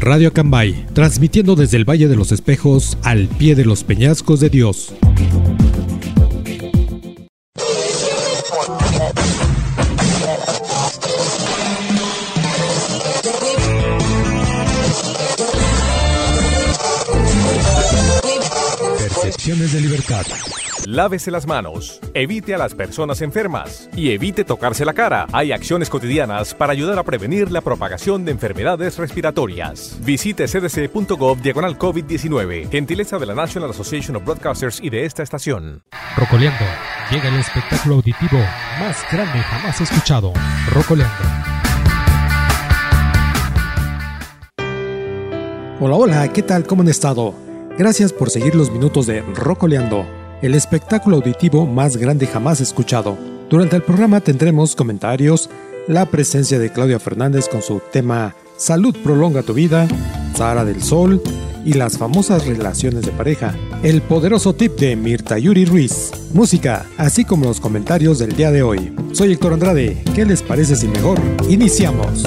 Radio Cambay, transmitiendo desde el Valle de los Espejos al pie de los peñascos de Dios. Percepciones de libertad. Lávese las manos, evite a las personas enfermas y evite tocarse la cara. Hay acciones cotidianas para ayudar a prevenir la propagación de enfermedades respiratorias. Visite cdc.gov diagonal COVID-19, gentileza de la National Association of Broadcasters y de esta estación. Rocoleando, llega el espectáculo auditivo más grande jamás escuchado. Rocoleando. Hola, hola, ¿qué tal? ¿Cómo han estado? Gracias por seguir los minutos de Rocoleando el espectáculo auditivo más grande jamás escuchado. Durante el programa tendremos comentarios, la presencia de Claudia Fernández con su tema Salud prolonga tu vida, Sara del Sol y las famosas relaciones de pareja, el poderoso tip de Mirta Yuri Ruiz, música, así como los comentarios del día de hoy. Soy Héctor Andrade, ¿qué les parece si mejor iniciamos?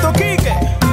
Quique.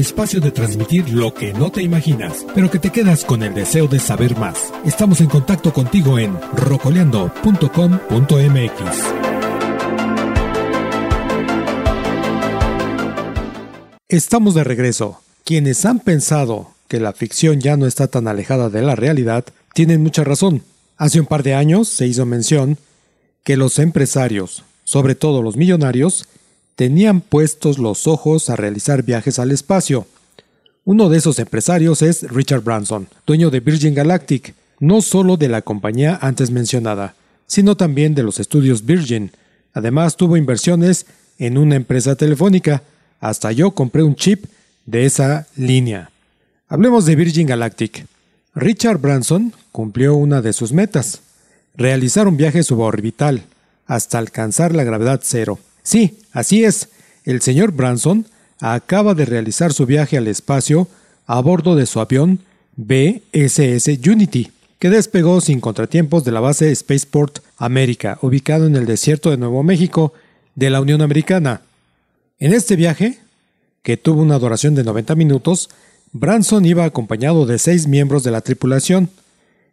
Espacio de transmitir lo que no te imaginas, pero que te quedas con el deseo de saber más. Estamos en contacto contigo en rocoleando.com.mx. Estamos de regreso. Quienes han pensado que la ficción ya no está tan alejada de la realidad, tienen mucha razón. Hace un par de años se hizo mención que los empresarios, sobre todo los millonarios, tenían puestos los ojos a realizar viajes al espacio. Uno de esos empresarios es Richard Branson, dueño de Virgin Galactic, no solo de la compañía antes mencionada, sino también de los estudios Virgin. Además tuvo inversiones en una empresa telefónica. Hasta yo compré un chip de esa línea. Hablemos de Virgin Galactic. Richard Branson cumplió una de sus metas, realizar un viaje suborbital hasta alcanzar la gravedad cero. Sí, así es. El señor Branson acaba de realizar su viaje al espacio a bordo de su avión BSS Unity, que despegó sin contratiempos de la base Spaceport América, ubicado en el desierto de Nuevo México de la Unión Americana. En este viaje, que tuvo una duración de 90 minutos, Branson iba acompañado de seis miembros de la tripulación.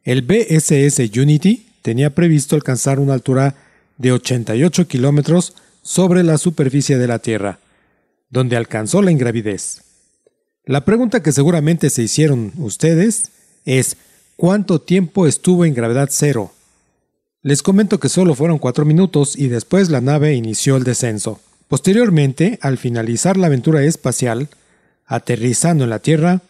El BSS Unity tenía previsto alcanzar una altura de 88 kilómetros sobre la superficie de la Tierra, donde alcanzó la ingravidez. La pregunta que seguramente se hicieron ustedes es ¿cuánto tiempo estuvo en gravedad cero? Les comento que solo fueron cuatro minutos y después la nave inició el descenso. Posteriormente, al finalizar la aventura espacial, aterrizando en la Tierra,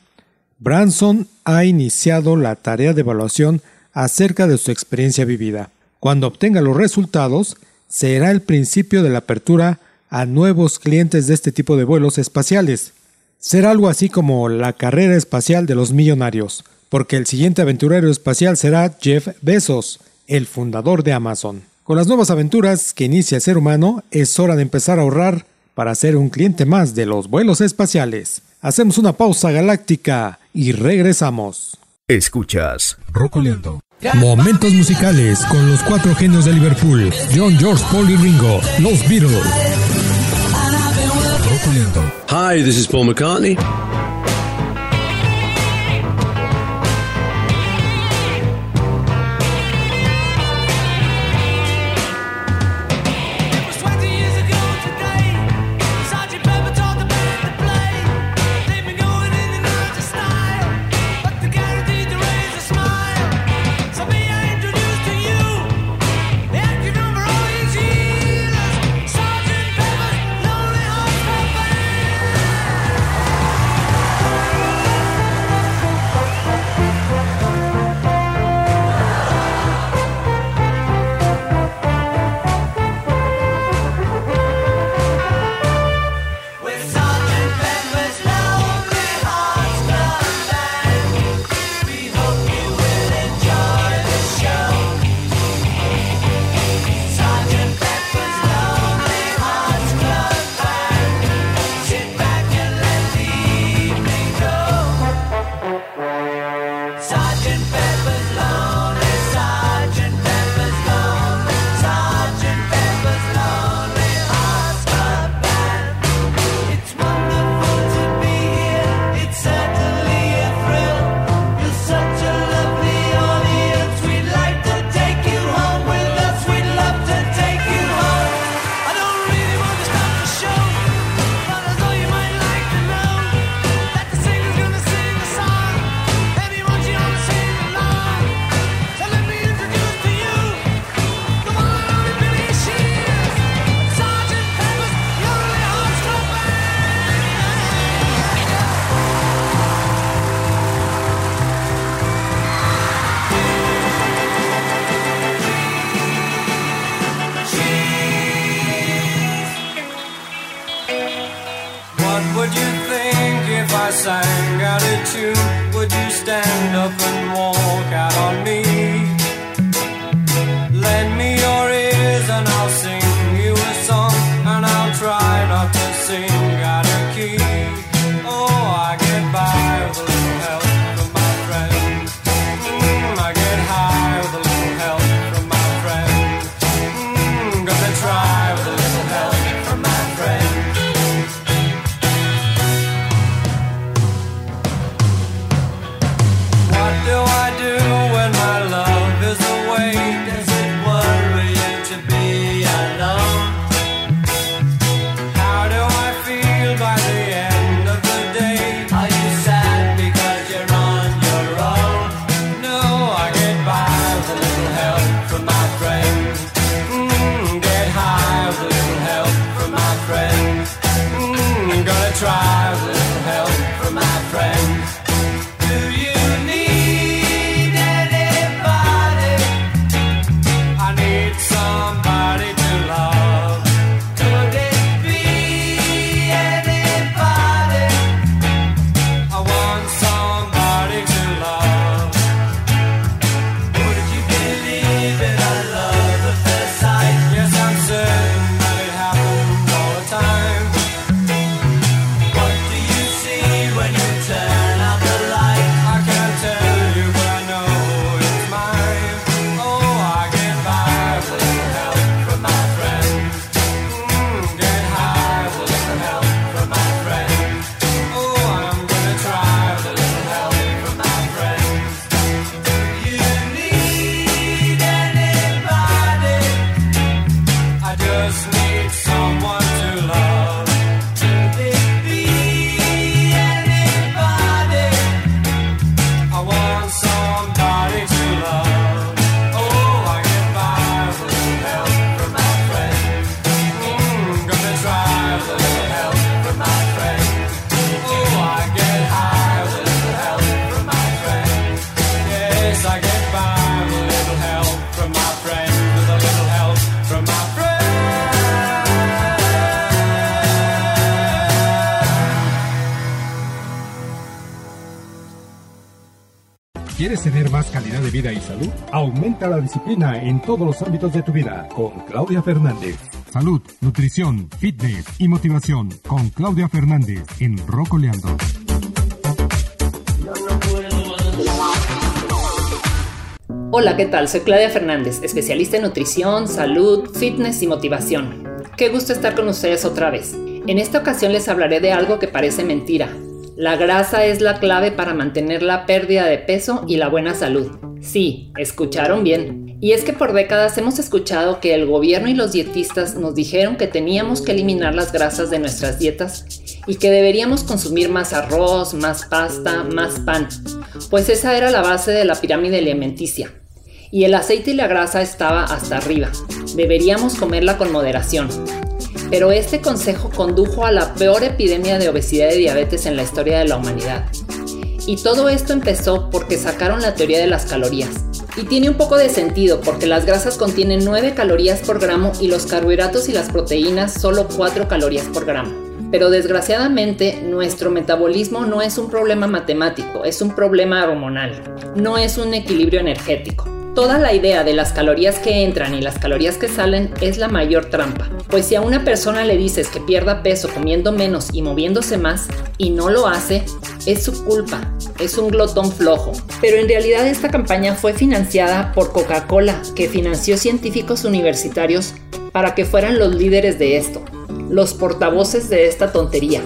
Branson ha iniciado la tarea de evaluación acerca de su experiencia vivida. Cuando obtenga los resultados, será el principio de la apertura a nuevos clientes de este tipo de vuelos espaciales. Será algo así como la carrera espacial de los millonarios, porque el siguiente aventurero espacial será Jeff Bezos, el fundador de Amazon. Con las nuevas aventuras que inicia el ser humano, es hora de empezar a ahorrar para ser un cliente más de los vuelos espaciales. Hacemos una pausa galáctica y regresamos. Escuchas Rocoleando. Momentos musicales con los cuatro genios de Liverpool, John, George, Paul y Ringo, los Beatles. Hi, this is Paul McCartney. ¿Quieres tener más calidad de vida y salud? Aumenta la disciplina en todos los ámbitos de tu vida con Claudia Fernández. Salud, nutrición, fitness y motivación con Claudia Fernández en Rocoleando. Hola, ¿qué tal? Soy Claudia Fernández, especialista en nutrición, salud, fitness y motivación. Qué gusto estar con ustedes otra vez. En esta ocasión les hablaré de algo que parece mentira, la grasa es la clave para mantener la pérdida de peso y la buena salud. Sí, escucharon bien. Y es que por décadas hemos escuchado que el gobierno y los dietistas nos dijeron que teníamos que eliminar las grasas de nuestras dietas y que deberíamos consumir más arroz, más pasta, más pan, pues esa era la base de la pirámide alimenticia. Y el aceite y la grasa estaba hasta arriba. Deberíamos comerla con moderación pero este consejo condujo a la peor epidemia de obesidad y diabetes en la historia de la humanidad. Y todo esto empezó porque sacaron la teoría de las calorías. Y tiene un poco de sentido porque las grasas contienen 9 calorías por gramo y los carbohidratos y las proteínas solo 4 calorías por gramo. Pero desgraciadamente nuestro metabolismo no es un problema matemático, es un problema hormonal, no es un equilibrio energético. Toda la idea de las calorías que entran y las calorías que salen es la mayor trampa, pues si a una persona le dices que pierda peso comiendo menos y moviéndose más y no lo hace, es su culpa, es un glotón flojo. Pero en realidad esta campaña fue financiada por Coca-Cola, que financió científicos universitarios para que fueran los líderes de esto, los portavoces de esta tontería.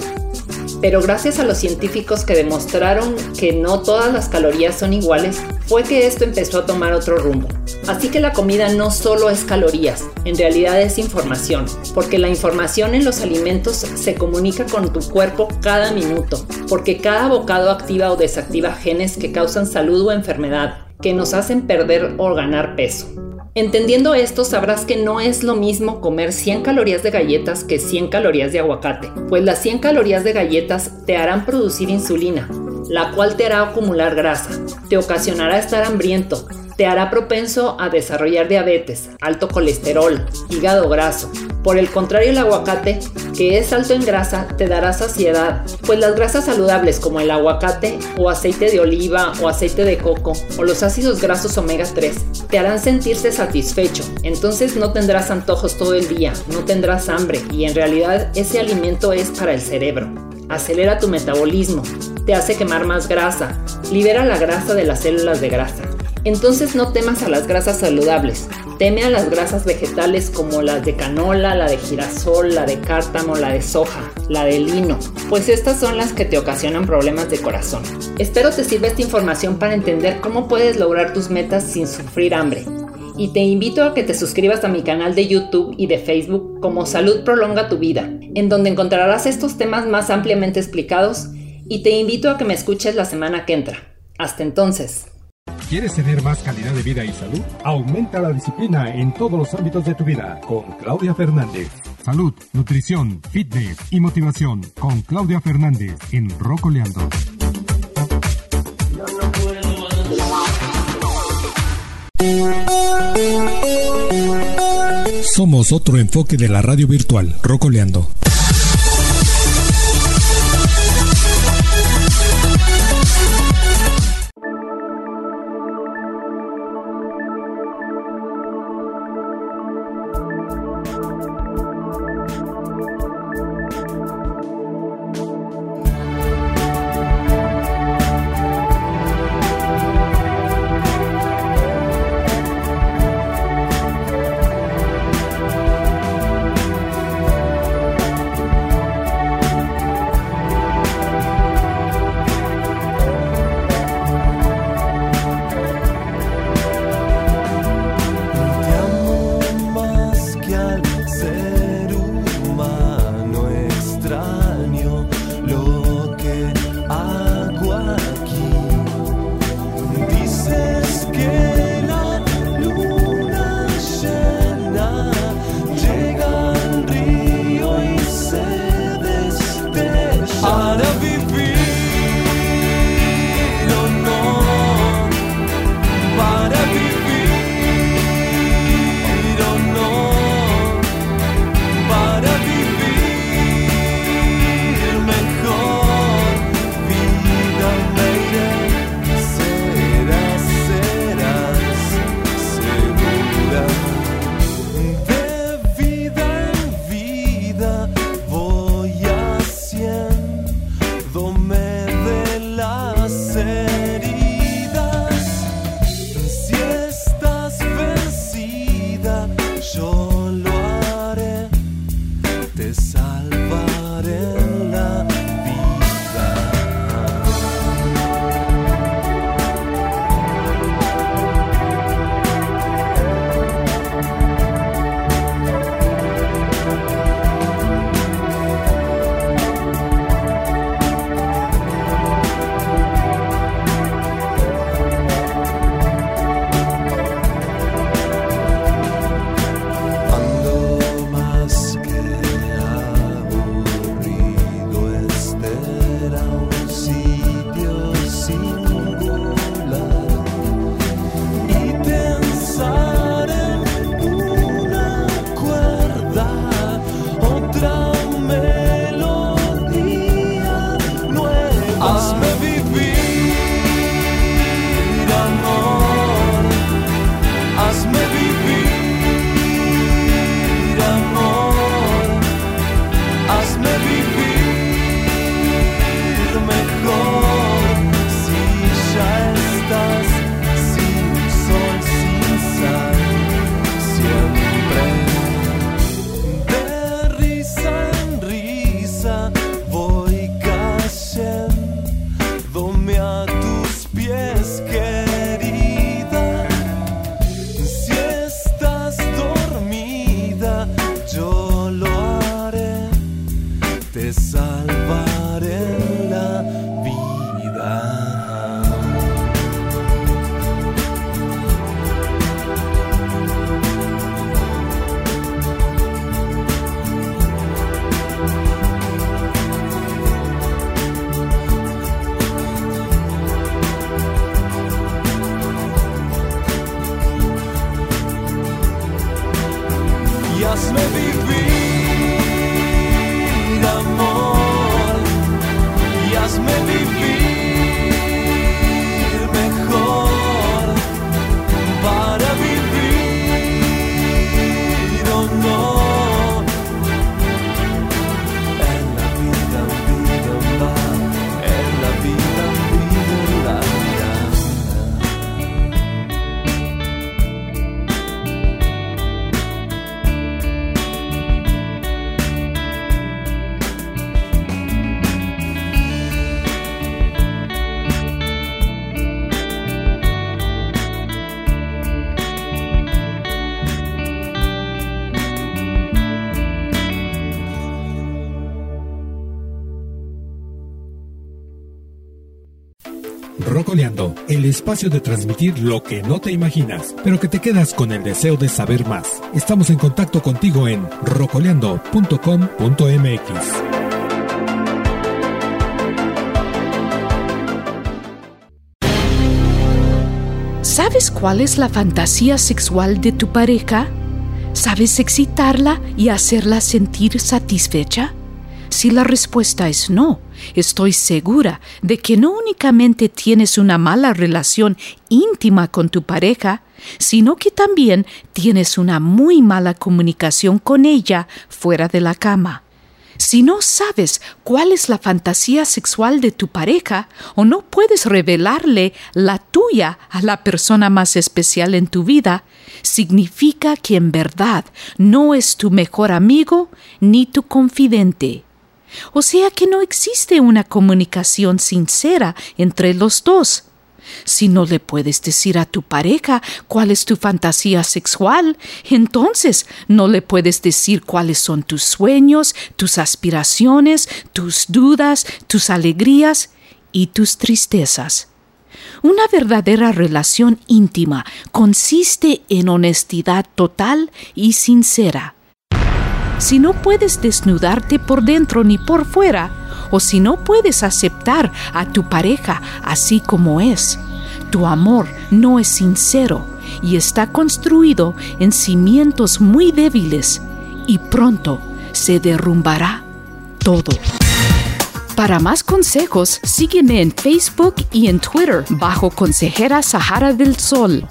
Pero gracias a los científicos que demostraron que no todas las calorías son iguales, fue que esto empezó a tomar otro rumbo. Así que la comida no solo es calorías, en realidad es información, porque la información en los alimentos se comunica con tu cuerpo cada minuto, porque cada bocado activa o desactiva genes que causan salud o enfermedad, que nos hacen perder o ganar peso. Entendiendo esto, sabrás que no es lo mismo comer 100 calorías de galletas que 100 calorías de aguacate, pues las 100 calorías de galletas te harán producir insulina, la cual te hará acumular grasa, te ocasionará estar hambriento, te hará propenso a desarrollar diabetes, alto colesterol, hígado graso, por el contrario, el aguacate, que es alto en grasa, te dará saciedad, pues las grasas saludables como el aguacate o aceite de oliva o aceite de coco o los ácidos grasos omega 3 te harán sentirse satisfecho, entonces no tendrás antojos todo el día, no tendrás hambre y en realidad ese alimento es para el cerebro. Acelera tu metabolismo, te hace quemar más grasa, libera la grasa de las células de grasa. Entonces no temas a las grasas saludables, teme a las grasas vegetales como las de canola, la de girasol, la de cártamo, la de soja, la de lino, pues estas son las que te ocasionan problemas de corazón. Espero te sirva esta información para entender cómo puedes lograr tus metas sin sufrir hambre. Y te invito a que te suscribas a mi canal de YouTube y de Facebook como Salud Prolonga tu Vida, en donde encontrarás estos temas más ampliamente explicados y te invito a que me escuches la semana que entra. Hasta entonces. ¿Quieres tener más calidad de vida y salud? Aumenta la disciplina en todos los ámbitos de tu vida con Claudia Fernández. Salud, nutrición, fitness y motivación con Claudia Fernández en Rocoleando. Somos otro enfoque de la radio virtual, Rocoleando. El espacio de transmitir lo que no te imaginas, pero que te quedas con el deseo de saber más. Estamos en contacto contigo en rocoleando.com.mx. ¿Sabes cuál es la fantasía sexual de tu pareja? ¿Sabes excitarla y hacerla sentir satisfecha? Si la respuesta es no, estoy segura de que no únicamente tienes una mala relación íntima con tu pareja, sino que también tienes una muy mala comunicación con ella fuera de la cama. Si no sabes cuál es la fantasía sexual de tu pareja o no puedes revelarle la tuya a la persona más especial en tu vida, significa que en verdad no es tu mejor amigo ni tu confidente. O sea que no existe una comunicación sincera entre los dos. Si no le puedes decir a tu pareja cuál es tu fantasía sexual, entonces no le puedes decir cuáles son tus sueños, tus aspiraciones, tus dudas, tus alegrías y tus tristezas. Una verdadera relación íntima consiste en honestidad total y sincera. Si no puedes desnudarte por dentro ni por fuera, o si no puedes aceptar a tu pareja así como es, tu amor no es sincero y está construido en cimientos muy débiles y pronto se derrumbará todo. Para más consejos, sígueme en Facebook y en Twitter bajo Consejera Sahara del Sol.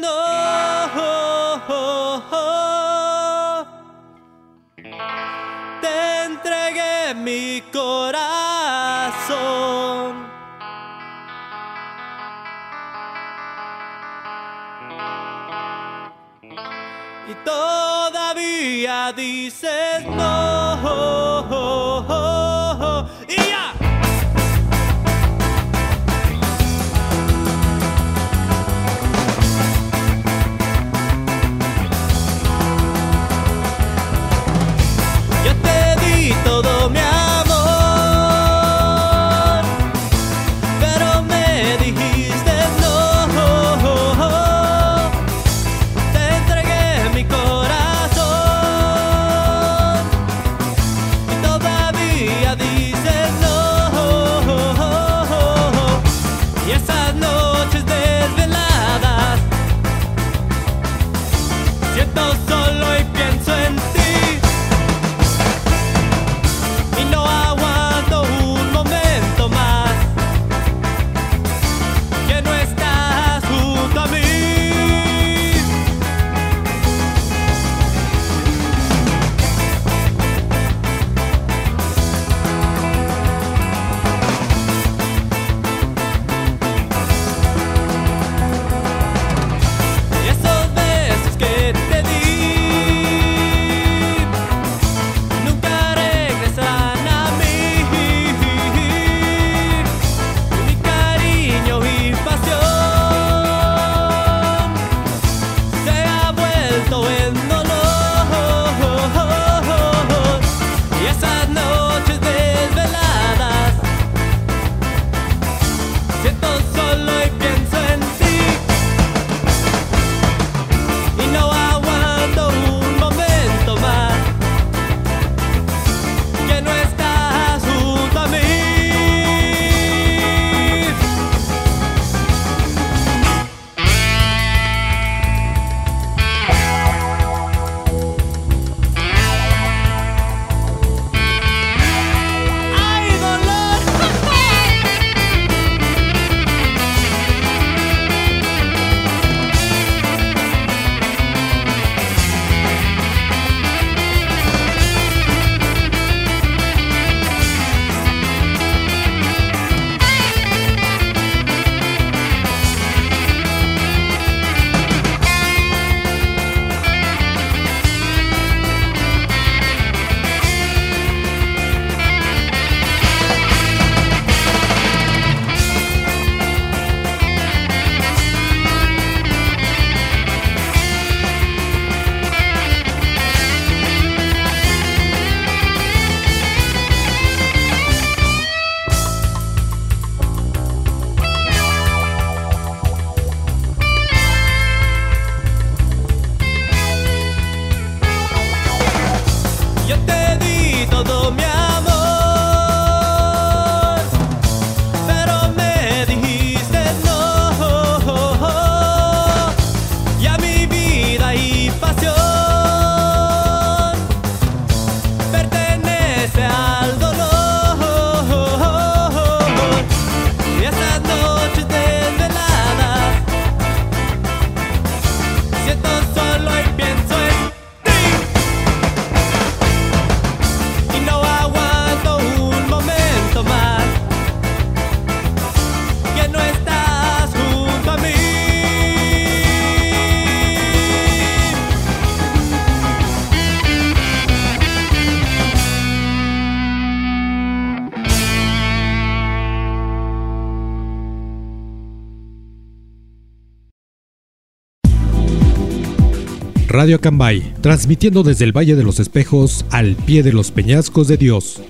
No. Te entregué mi corazón. Y todavía dices no. Radio Acambay, transmitiendo desde el Valle de los Espejos al pie de los peñascos de Dios.